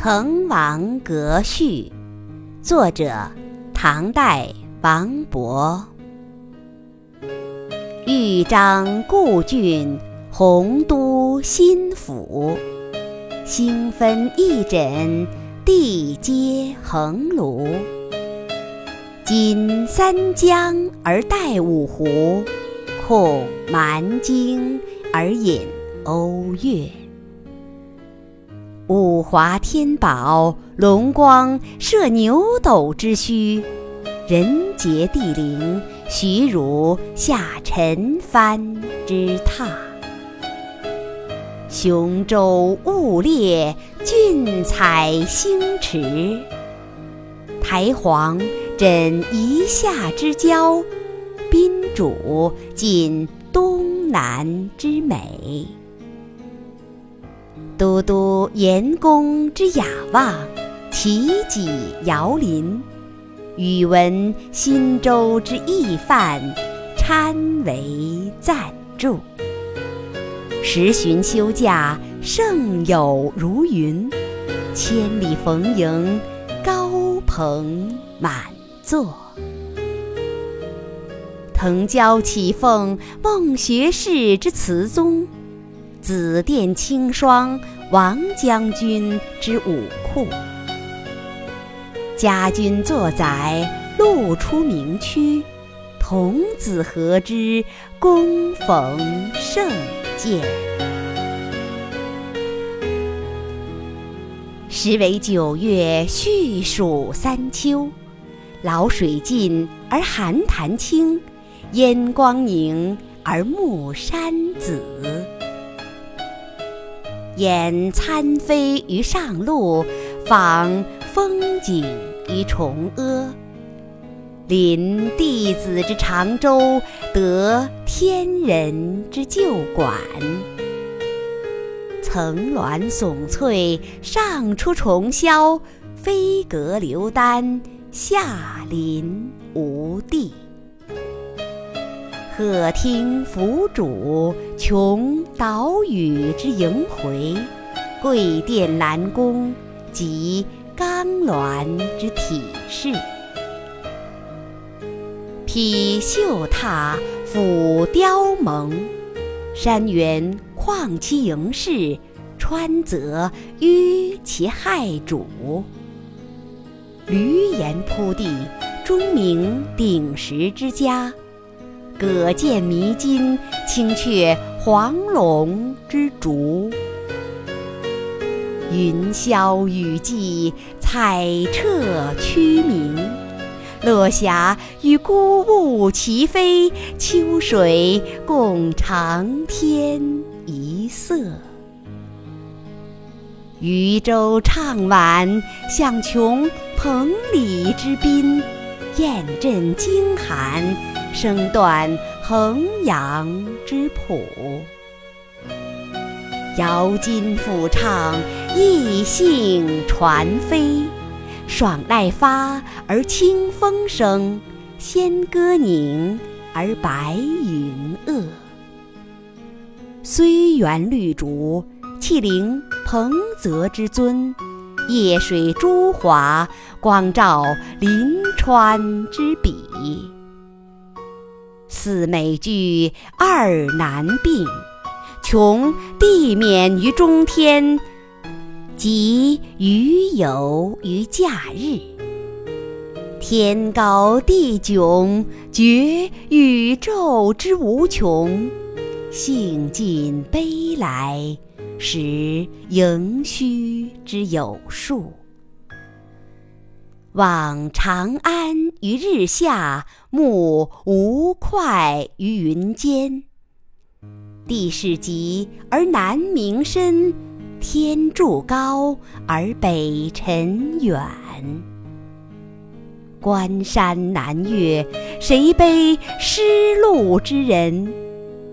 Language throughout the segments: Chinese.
滕王阁序，作者唐代王勃。豫章故郡，洪都新府。星分翼轸，地接衡庐。襟三江而带五湖，控蛮荆而引瓯越。五华天宝，龙光射牛斗之墟；人杰地灵，徐汝下陈蕃之榻。雄州雾列，俊采星驰。台隍枕夷夏之交，宾主尽东南之美。都督阎公之雅望，齐己遥临；宇文新州之懿范，参为赞助。十旬休假，胜友如云；千里逢迎，高朋满座。腾蛟起凤，孟学士之词宗。紫殿青霜，王将军之武库；家君作宰，路出名区；童子何知，躬逢胜饯。时为九月，序属三秋。潦水尽而寒潭清，烟光凝而暮山紫。沿参飞于上路，访风景于崇阿。临帝子之长洲，得天人之旧馆。层峦耸翠，上出重霄；飞阁流丹，下临无地。鹤汀凫渚，穷岛屿之萦回；桂殿兰宫，集冈峦之体势。披绣闼，俯雕甍，山原旷其盈视，川泽纡其骇瞩。闾阎扑地，钟鸣鼎食之家。舸舰弥津，青雀黄龙之竹。云霄雨霁，彩彻区明；落霞与孤鹜齐飞，秋水共长天一色。渔舟唱晚，响穷彭蠡之滨；雁阵惊寒。声断衡阳之浦，瑶金抚唱，逸兴传飞。爽籁发而清风生，仙歌凝而白云遏。虽园绿竹，气凌彭泽之尊；夜水朱华，光照临川之笔。四美具，二难并。穷地免于中天，极余游于假日。天高地迥，觉宇宙之无穷；兴尽悲来，识盈虚之有数。望长安于日下，目吴会于云间。地势极而南溟深，天柱高而北辰远。关山难越，谁悲失路之人？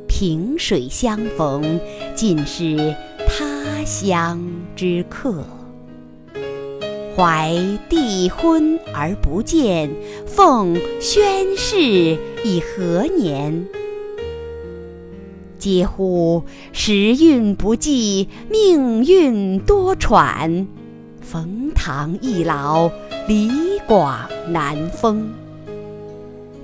萍水相逢，尽是他乡之客。怀帝昏而不见，奉宣室以何年？嗟乎！时运不济，命运多舛。冯唐易老，李广难封。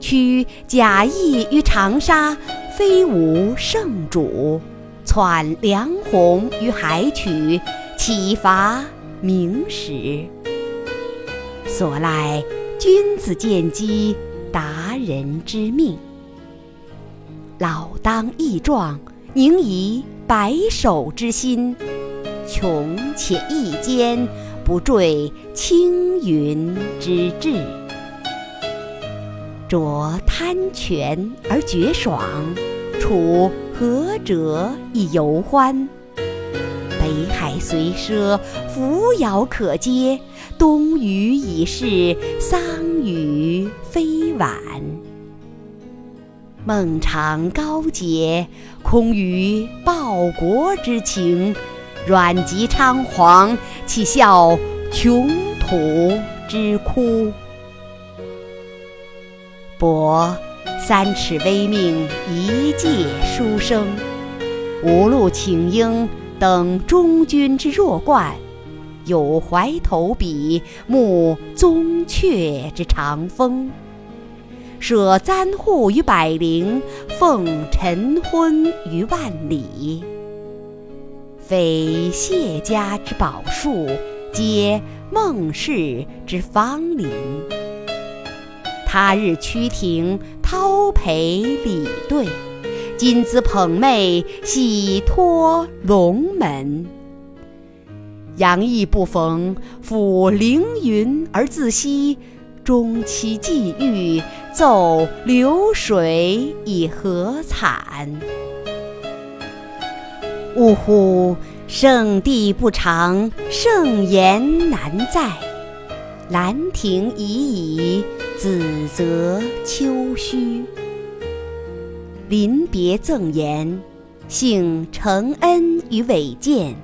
屈贾谊于长沙，非无圣主；窜梁鸿于海曲，岂乏明史？所赖君子见机，达人之命。老当益壮，宁以白首之心，穷且益坚，不坠青云之志。着贪泉而觉爽，处涸辙以游欢。北海虽赊，扶摇可接；东隅已逝，桑榆非晚。孟尝高洁，空余报国之情；阮籍猖狂，岂效穷途之哭？博三尺微命，一介书生；无路请缨，等终军之弱冠；有怀投笔，慕宗悫之长风。舍簪笏于百龄，奉晨昏于万里。非谢家之宝树，皆孟氏之芳邻。他日趋庭，叨陪礼对；今兹捧袂，喜托龙门。杨意不逢，抚凌云而自惜。终期际遇，奏流水以何惨？呜呼！圣地不长，圣言难在。兰亭已矣，梓泽秋虚。临别赠言，幸承恩于伟饯；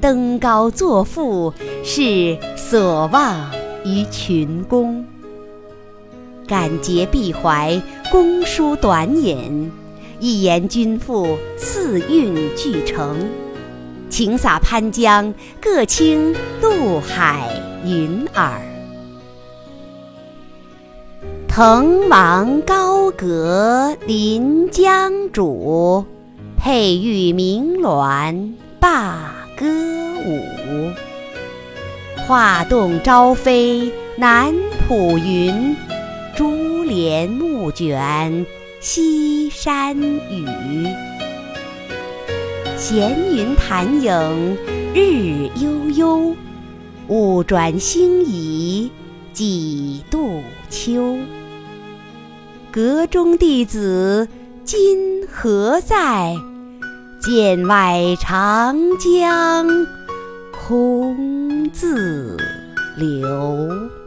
登高作赋，是所望。于群公，感结必怀，公书短引，一言均赋，四韵俱成。请洒潘江，各倾陆海云耳。滕王高阁临江渚，佩玉鸣鸾罢歌舞。画栋朝飞南浦云，珠帘暮卷西山雨。闲云潭影日悠悠，物转星移几度秋。阁中弟子今何在？剑外长江空。自流。